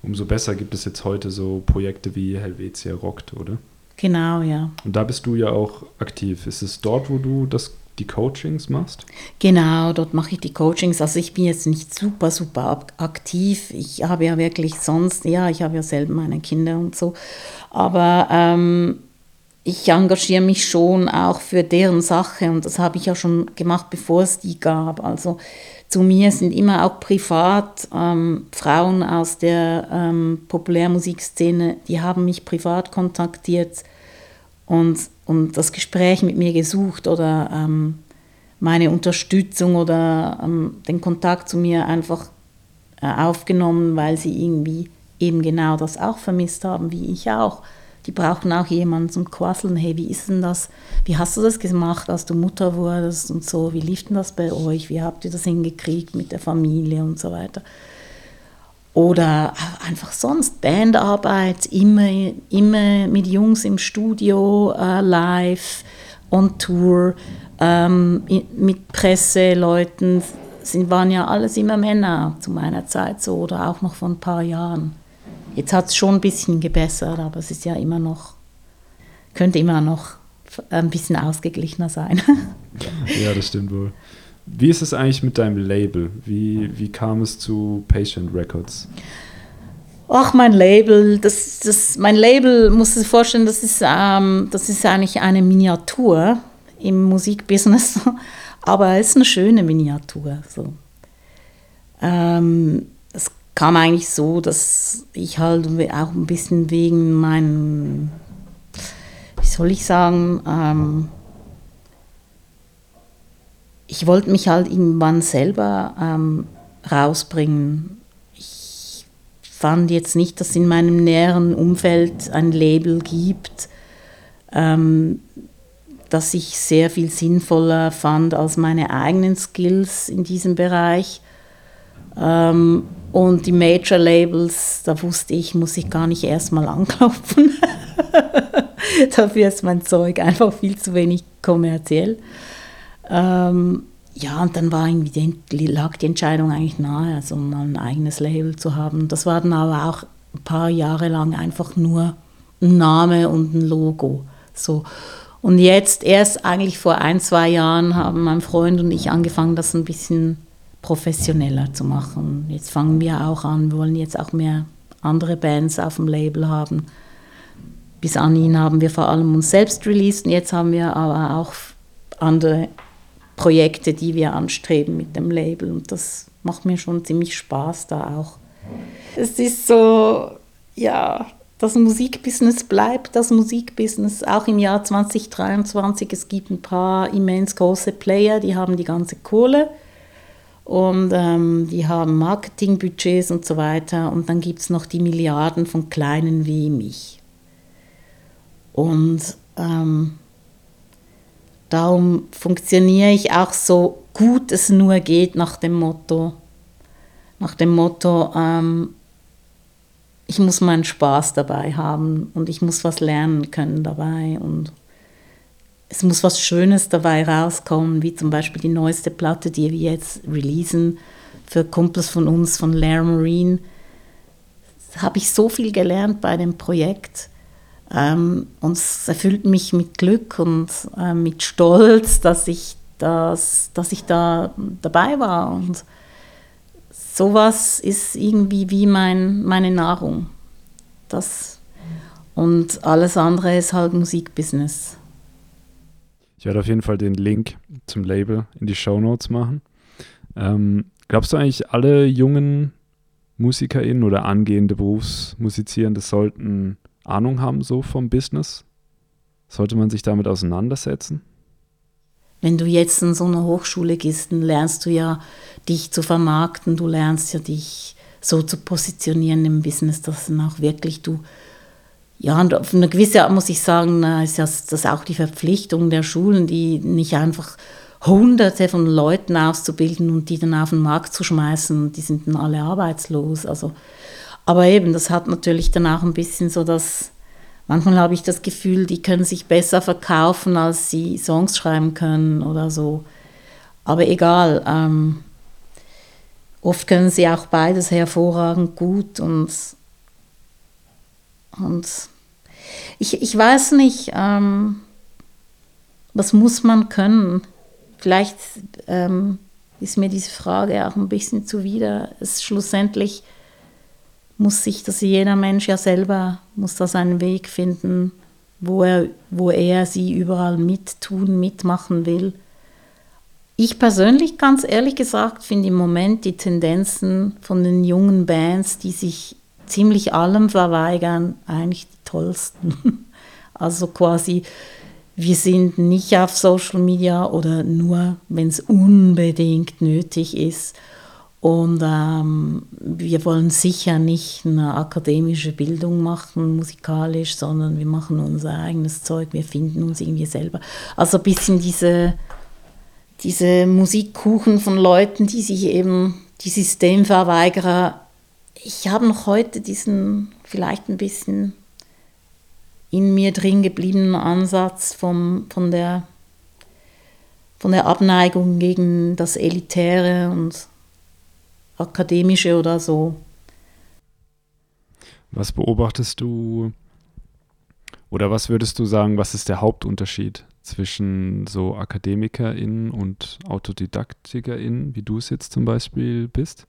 Umso besser gibt es jetzt heute so Projekte wie Helvetia Rockt, oder? Genau, ja. Und da bist du ja auch aktiv. Ist es dort, wo du das, die Coachings machst? Genau, dort mache ich die Coachings. Also ich bin jetzt nicht super, super aktiv. Ich habe ja wirklich sonst, ja, ich habe ja selber meine Kinder und so. Aber ähm, ich engagiere mich schon auch für deren Sache und das habe ich ja schon gemacht, bevor es die gab. Also zu mir sind immer auch privat ähm, Frauen aus der ähm, Populärmusikszene, die haben mich privat kontaktiert und, und das Gespräch mit mir gesucht oder ähm, meine Unterstützung oder ähm, den Kontakt zu mir einfach äh, aufgenommen, weil sie irgendwie eben genau das auch vermisst haben, wie ich auch die brauchen auch jemanden zum Quasseln. Hey, wie ist denn das? Wie hast du das gemacht, als du Mutter wurdest und so? Wie lief denn das bei euch? Wie habt ihr das hingekriegt mit der Familie und so weiter? Oder einfach sonst Bandarbeit, immer, immer mit Jungs im Studio, äh, live, on Tour, ähm, mit Presseleuten. Sind, waren ja alles immer Männer zu meiner Zeit so oder auch noch vor ein paar Jahren. Jetzt hat es schon ein bisschen gebessert, aber es ist ja immer noch, könnte immer noch ein bisschen ausgeglichener sein. ja, das stimmt wohl. Wie ist es eigentlich mit deinem Label? Wie, wie kam es zu Patient Records? Ach, mein Label, das, das, mein Label, muss du dir vorstellen, das ist, ähm, das ist eigentlich eine Miniatur im Musikbusiness, aber es ist eine schöne Miniatur. So. Ähm, kam eigentlich so, dass ich halt auch ein bisschen wegen meinem, wie soll ich sagen, ähm, ich wollte mich halt irgendwann selber ähm, rausbringen. Ich fand jetzt nicht, dass in meinem näheren Umfeld ein Label gibt, ähm, das ich sehr viel sinnvoller fand als meine eigenen Skills in diesem Bereich. Ähm, und die Major Labels, da wusste ich, muss ich gar nicht erstmal anklopfen. Dafür ist mein Zeug einfach viel zu wenig kommerziell. Ähm, ja, und dann war irgendwie die, lag die Entscheidung eigentlich nahe, also mal ein eigenes Label zu haben. Das war dann aber auch ein paar Jahre lang einfach nur ein Name und ein Logo. So. Und jetzt, erst eigentlich vor ein, zwei Jahren, haben mein Freund und ich angefangen, das ein bisschen professioneller zu machen. Jetzt fangen wir auch an, wir wollen jetzt auch mehr andere Bands auf dem Label haben. Bis anhin haben wir vor allem uns selbst released und jetzt haben wir aber auch andere Projekte, die wir anstreben mit dem Label und das macht mir schon ziemlich Spaß da auch. Es ist so, ja, das Musikbusiness bleibt das Musikbusiness auch im Jahr 2023. Es gibt ein paar immens große Player, die haben die ganze Kohle und ähm, die haben Marketingbudgets und so weiter. Und dann gibt es noch die Milliarden von Kleinen wie mich. Und ähm, darum funktioniere ich auch so gut es nur geht nach dem Motto, nach dem Motto, ähm, ich muss meinen Spaß dabei haben und ich muss was lernen können dabei und es muss was Schönes dabei rauskommen, wie zum Beispiel die neueste Platte, die wir jetzt releasen für Kumpels von uns von Lair Marine. Da habe ich so viel gelernt bei dem Projekt. Ähm, und es erfüllt mich mit Glück und äh, mit Stolz, dass ich, das, dass ich da dabei war. Und sowas ist irgendwie wie mein, meine Nahrung. Das, und alles andere ist halt Musikbusiness. Ich werde auf jeden Fall den Link zum Label in die Show Notes machen. Ähm, glaubst du eigentlich, alle jungen MusikerInnen oder angehende Berufsmusizierende sollten Ahnung haben so vom Business? Sollte man sich damit auseinandersetzen? Wenn du jetzt in so eine Hochschule gehst, dann lernst du ja, dich zu vermarkten, du lernst ja, dich so zu positionieren im Business, dass dann auch wirklich du, ja, und auf eine gewisse Art muss ich sagen, ist das auch die Verpflichtung der Schulen, die nicht einfach hunderte von Leuten auszubilden und die dann auf den Markt zu schmeißen und die sind dann alle arbeitslos. Also, aber eben, das hat natürlich dann auch ein bisschen so das, manchmal habe ich das Gefühl, die können sich besser verkaufen, als sie Songs schreiben können oder so. Aber egal, ähm, oft können sie auch beides hervorragend gut und, und ich, ich weiß nicht, ähm, was muss man können? Vielleicht ähm, ist mir diese Frage auch ein bisschen zuwider. Es schlussendlich muss sich das jeder Mensch ja selber, muss da seinen Weg finden, wo er, wo er sie überall mittun, mitmachen will. Ich persönlich, ganz ehrlich gesagt, finde im Moment die Tendenzen von den jungen Bands, die sich ziemlich allem verweigern, eigentlich die tollsten. Also quasi, wir sind nicht auf Social Media oder nur, wenn es unbedingt nötig ist. Und ähm, wir wollen sicher nicht eine akademische Bildung machen, musikalisch, sondern wir machen unser eigenes Zeug, wir finden uns irgendwie selber. Also ein bisschen diese, diese Musikkuchen von Leuten, die sich eben, die Systemverweigerer, ich habe noch heute diesen vielleicht ein bisschen in mir drin gebliebenen Ansatz vom, von, der, von der Abneigung gegen das Elitäre und akademische oder so. Was beobachtest du oder was würdest du sagen, was ist der Hauptunterschied zwischen so AkademikerInnen und AutodidaktikerInnen, wie du es jetzt zum Beispiel bist?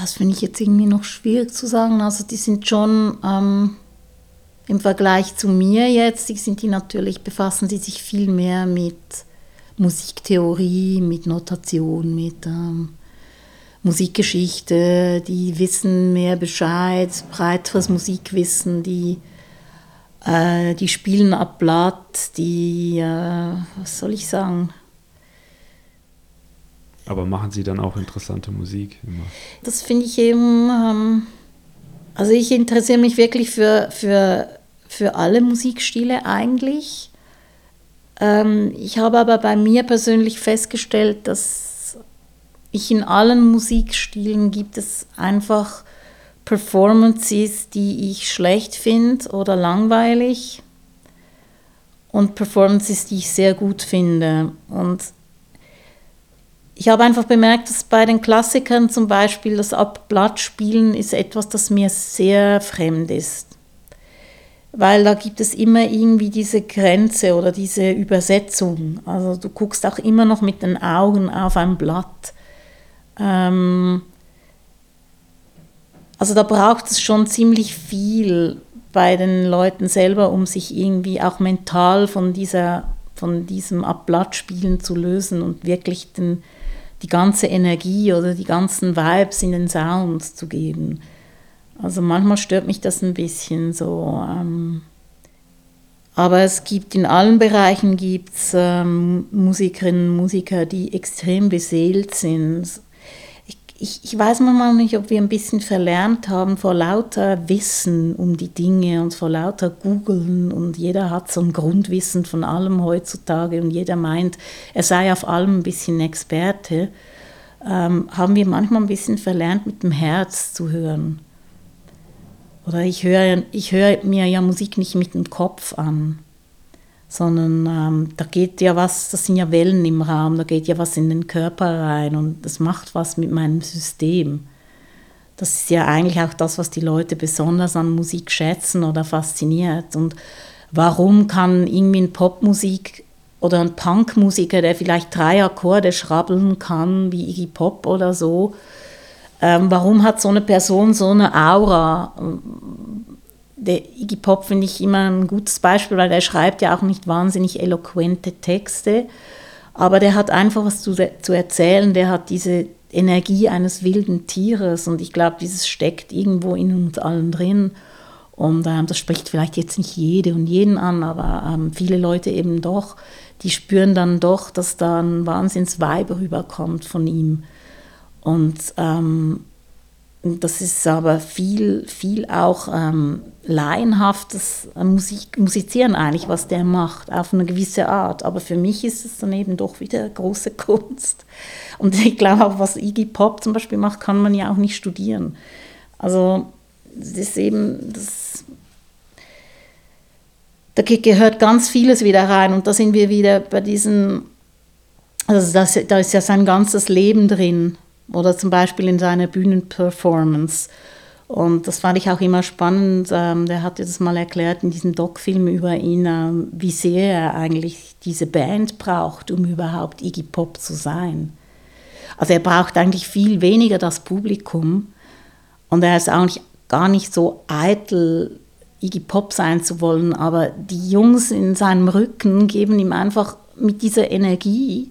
Das finde ich jetzt irgendwie noch schwierig zu sagen. Also die sind schon ähm, im Vergleich zu mir jetzt, die sind die natürlich, befassen sie sich viel mehr mit Musiktheorie, mit Notation, mit ähm, Musikgeschichte, die wissen mehr Bescheid, breiteres Musikwissen, die, äh, die spielen ab Blatt, die, äh, was soll ich sagen? Aber machen sie dann auch interessante Musik immer? Das finde ich eben, ähm, also ich interessiere mich wirklich für, für, für alle Musikstile eigentlich. Ähm, ich habe aber bei mir persönlich festgestellt, dass ich in allen Musikstilen gibt es einfach Performances, die ich schlecht finde oder langweilig und Performances, die ich sehr gut finde. Und ich habe einfach bemerkt, dass bei den Klassikern zum Beispiel das Abblattspielen ist etwas, das mir sehr fremd ist. Weil da gibt es immer irgendwie diese Grenze oder diese Übersetzung. Also du guckst auch immer noch mit den Augen auf ein Blatt. Ähm, also da braucht es schon ziemlich viel bei den Leuten selber, um sich irgendwie auch mental von, dieser, von diesem Abblattspielen zu lösen und wirklich den, die ganze Energie oder die ganzen Vibes in den Sounds zu geben. Also manchmal stört mich das ein bisschen so. Ähm, aber es gibt in allen Bereichen gibt's, ähm, Musikerinnen und Musiker, die extrem beseelt sind ich, ich weiß manchmal nicht, ob wir ein bisschen verlernt haben vor lauter Wissen um die Dinge und vor lauter Googeln und jeder hat so ein Grundwissen von allem heutzutage und jeder meint, er sei auf allem ein bisschen Experte, ähm, haben wir manchmal ein bisschen verlernt, mit dem Herz zu hören. Oder ich höre ich hör mir ja Musik nicht mit dem Kopf an sondern ähm, da geht ja was, das sind ja Wellen im Raum, da geht ja was in den Körper rein und das macht was mit meinem System. Das ist ja eigentlich auch das, was die Leute besonders an Musik schätzen oder fasziniert. Und warum kann irgendwie ein Popmusik oder ein Punkmusiker, der vielleicht drei Akkorde schrabbeln kann, wie Iggy Pop oder so, ähm, warum hat so eine Person so eine Aura? Der Iggy Pop finde ich immer ein gutes Beispiel, weil er schreibt ja auch nicht wahnsinnig eloquente Texte, aber der hat einfach was zu, zu erzählen, der hat diese Energie eines wilden Tieres und ich glaube, dieses steckt irgendwo in uns allen drin. Und ähm, das spricht vielleicht jetzt nicht jede und jeden an, aber ähm, viele Leute eben doch, die spüren dann doch, dass da ein Wahnsinns-Vibe rüberkommt von ihm. Und ähm, das ist aber viel, viel auch ähm, laienhaftes Musik, Musizieren eigentlich, was der macht, auf eine gewisse Art. Aber für mich ist es dann eben doch wieder große Kunst. Und ich glaube auch, was Iggy Pop zum Beispiel macht, kann man ja auch nicht studieren. Also das ist eben, das, da gehört ganz vieles wieder rein. Und da sind wir wieder bei diesen, also das, da ist ja sein ganzes Leben drin oder zum Beispiel in seiner Bühnenperformance. Und das fand ich auch immer spannend. Ähm, der hat das mal erklärt in diesem Doc-Film über ihn, ähm, wie sehr er eigentlich diese Band braucht, um überhaupt Iggy Pop zu sein. Also er braucht eigentlich viel weniger das Publikum und er ist auch gar nicht so eitel, Iggy Pop sein zu wollen, aber die Jungs in seinem Rücken geben ihm einfach mit dieser Energie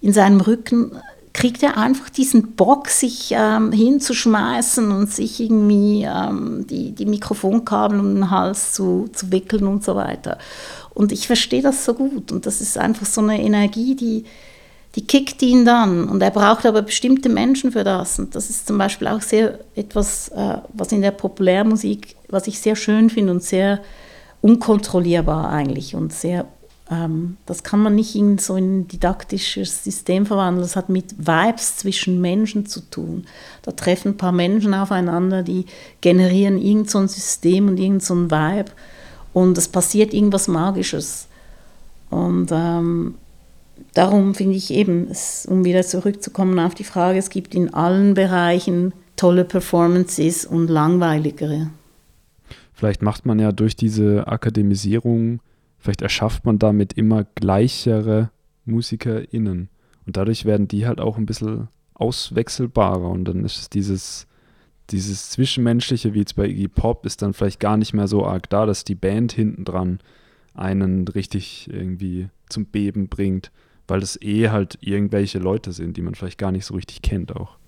in seinem Rücken kriegt er einfach diesen Bock, sich ähm, hinzuschmeißen und sich irgendwie ähm, die, die Mikrofonkabel um den Hals zu, zu wickeln und so weiter. Und ich verstehe das so gut. Und das ist einfach so eine Energie, die, die kickt ihn dann. Und er braucht aber bestimmte Menschen für das. Und das ist zum Beispiel auch sehr etwas, äh, was in der Populärmusik, was ich sehr schön finde und sehr unkontrollierbar eigentlich und sehr das kann man nicht in so ein didaktisches System verwandeln. Das hat mit Vibes zwischen Menschen zu tun. Da treffen ein paar Menschen aufeinander, die generieren irgend so ein System und irgend so ein Vibe und es passiert irgendwas Magisches. Und ähm, darum finde ich eben, es, um wieder zurückzukommen auf die Frage, es gibt in allen Bereichen tolle Performances und langweiligere. Vielleicht macht man ja durch diese Akademisierung vielleicht erschafft man damit immer gleichere MusikerInnen. Und dadurch werden die halt auch ein bisschen auswechselbarer. Und dann ist es dieses, dieses Zwischenmenschliche, wie jetzt bei Iggy Pop, ist dann vielleicht gar nicht mehr so arg da, dass die Band hinten dran einen richtig irgendwie zum Beben bringt, weil das eh halt irgendwelche Leute sind, die man vielleicht gar nicht so richtig kennt auch.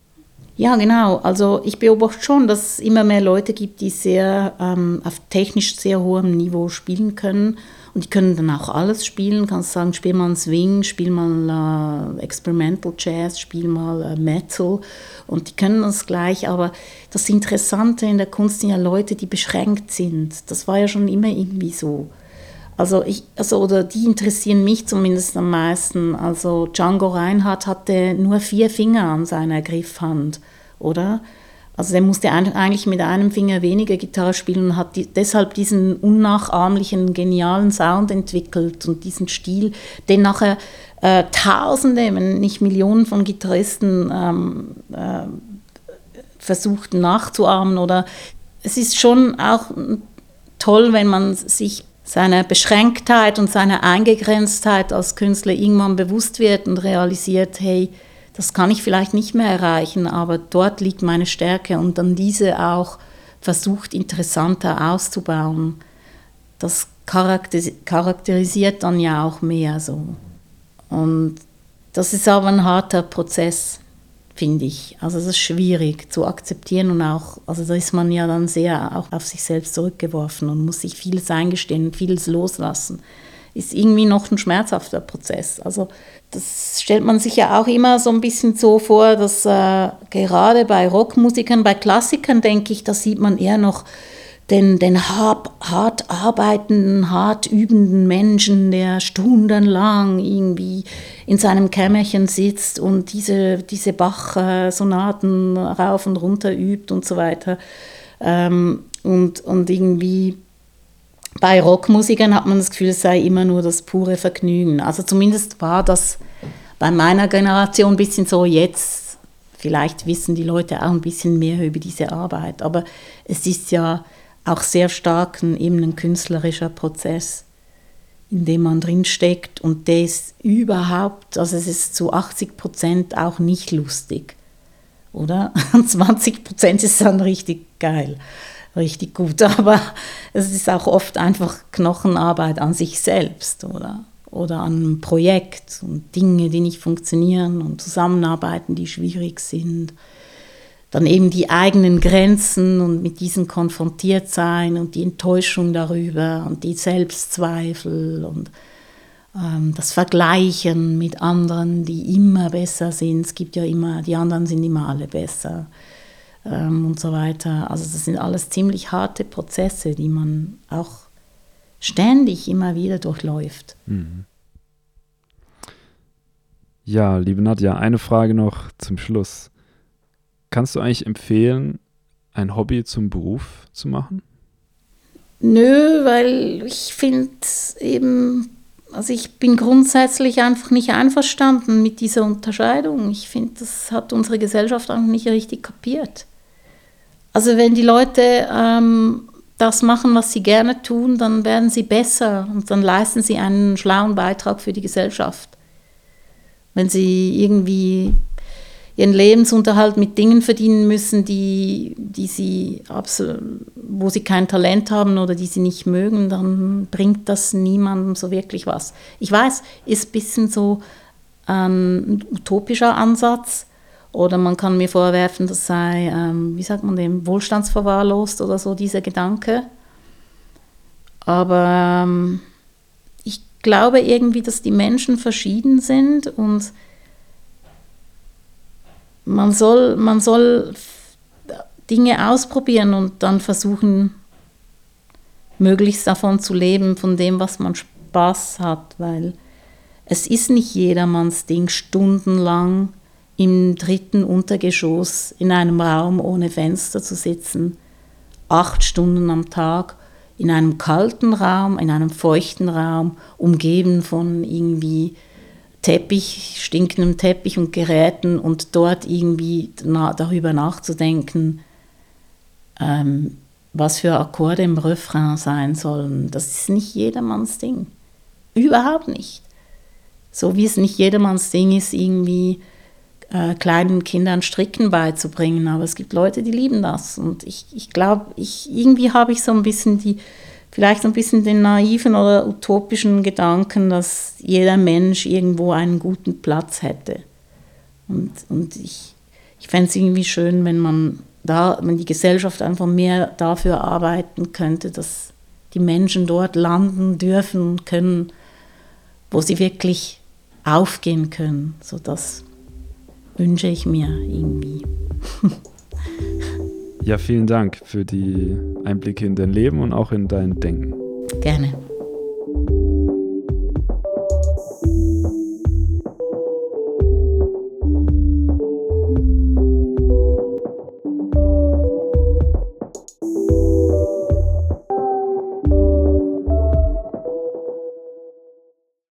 Ja, genau. Also ich beobachte schon, dass es immer mehr Leute gibt, die sehr ähm, auf technisch sehr hohem Niveau spielen können und die können dann auch alles spielen. Kannst sagen, spiel mal Swing, spiel mal äh, Experimental Jazz, spiel mal äh, Metal. Und die können das gleich. Aber das Interessante in der Kunst sind ja Leute, die beschränkt sind. Das war ja schon immer irgendwie so. Also ich, also oder die interessieren mich zumindest am meisten. Also Django Reinhardt hatte nur vier Finger an seiner Griffhand, oder? Also der musste eigentlich mit einem Finger weniger Gitarre spielen und hat die, deshalb diesen unnachahmlichen, genialen Sound entwickelt und diesen Stil, den nachher äh, Tausende, wenn nicht Millionen von Gitarristen ähm, äh, versuchten nachzuahmen. Oder es ist schon auch toll, wenn man sich seiner Beschränktheit und seiner Eingegrenztheit als Künstler irgendwann bewusst wird und realisiert, hey, das kann ich vielleicht nicht mehr erreichen, aber dort liegt meine Stärke und dann diese auch versucht interessanter auszubauen. Das charakterisiert dann ja auch mehr so. Und das ist aber ein harter Prozess, finde ich. Also es ist schwierig zu akzeptieren und auch, also da ist man ja dann sehr auch auf sich selbst zurückgeworfen und muss sich vieles eingestehen vieles loslassen ist irgendwie noch ein schmerzhafter Prozess. Also das stellt man sich ja auch immer so ein bisschen so vor, dass äh, gerade bei Rockmusikern, bei Klassikern denke ich, da sieht man eher noch den, den hart, hart arbeitenden, hart übenden Menschen, der stundenlang irgendwie in seinem Kämmerchen sitzt und diese, diese Bach-Sonaten rauf und runter übt und so weiter. Ähm, und, und irgendwie bei Rockmusikern hat man das Gefühl, es sei immer nur das pure Vergnügen. Also zumindest war das bei meiner Generation ein bisschen so jetzt. Vielleicht wissen die Leute auch ein bisschen mehr über diese Arbeit, aber es ist ja auch sehr stark ein, eben ein künstlerischer Prozess, in dem man drinsteckt und der ist überhaupt, also es ist zu 80 Prozent auch nicht lustig, oder? 20 Prozent ist dann richtig geil richtig gut. Aber es ist auch oft einfach Knochenarbeit an sich selbst oder, oder an einem Projekt und Dinge, die nicht funktionieren und Zusammenarbeiten, die schwierig sind. Dann eben die eigenen Grenzen und mit diesen konfrontiert sein und die Enttäuschung darüber und die Selbstzweifel und ähm, das Vergleichen mit anderen, die immer besser sind. Es gibt ja immer, die anderen sind immer alle besser ähm, und so weiter. Also das sind alles ziemlich harte Prozesse, die man auch ständig immer wieder durchläuft. Mhm. Ja, liebe Nadja, eine Frage noch zum Schluss. Kannst du eigentlich empfehlen, ein Hobby zum Beruf zu machen? Nö, weil ich finde eben, also ich bin grundsätzlich einfach nicht einverstanden mit dieser Unterscheidung. Ich finde, das hat unsere Gesellschaft einfach nicht richtig kapiert. Also wenn die Leute ähm, das machen, was sie gerne tun, dann werden sie besser und dann leisten sie einen schlauen Beitrag für die Gesellschaft. Wenn sie irgendwie ihren Lebensunterhalt mit Dingen verdienen müssen, die, die sie wo sie kein Talent haben oder die sie nicht mögen, dann bringt das niemandem so wirklich was. Ich weiß, ist ein bisschen so ein utopischer Ansatz oder man kann mir vorwerfen, das sei, ähm, wie sagt man dem, wohlstandsverwahrlost oder so, dieser Gedanke. Aber ähm, ich glaube irgendwie, dass die Menschen verschieden sind und man soll, man soll Dinge ausprobieren und dann versuchen, möglichst davon zu leben, von dem, was man Spaß hat, weil es ist nicht jedermanns Ding, stundenlang im dritten Untergeschoss in einem Raum ohne Fenster zu sitzen, acht Stunden am Tag in einem kalten Raum, in einem feuchten Raum, umgeben von irgendwie Teppich, stinkendem Teppich und Geräten und dort irgendwie na, darüber nachzudenken, ähm, was für Akkorde im Refrain sein sollen. Das ist nicht jedermanns Ding. Überhaupt nicht. So wie es nicht jedermanns Ding ist, irgendwie äh, kleinen Kindern Stricken beizubringen. Aber es gibt Leute, die lieben das. Und ich, ich glaube, ich, irgendwie habe ich so ein bisschen die vielleicht ein bisschen den naiven oder utopischen Gedanken, dass jeder Mensch irgendwo einen guten Platz hätte. Und, und ich, ich fände es irgendwie schön, wenn man da, wenn die Gesellschaft einfach mehr dafür arbeiten könnte, dass die Menschen dort landen dürfen und können, wo sie wirklich aufgehen können. So das wünsche ich mir irgendwie. Ja, vielen Dank für die Einblicke in dein Leben und auch in dein Denken. Gerne.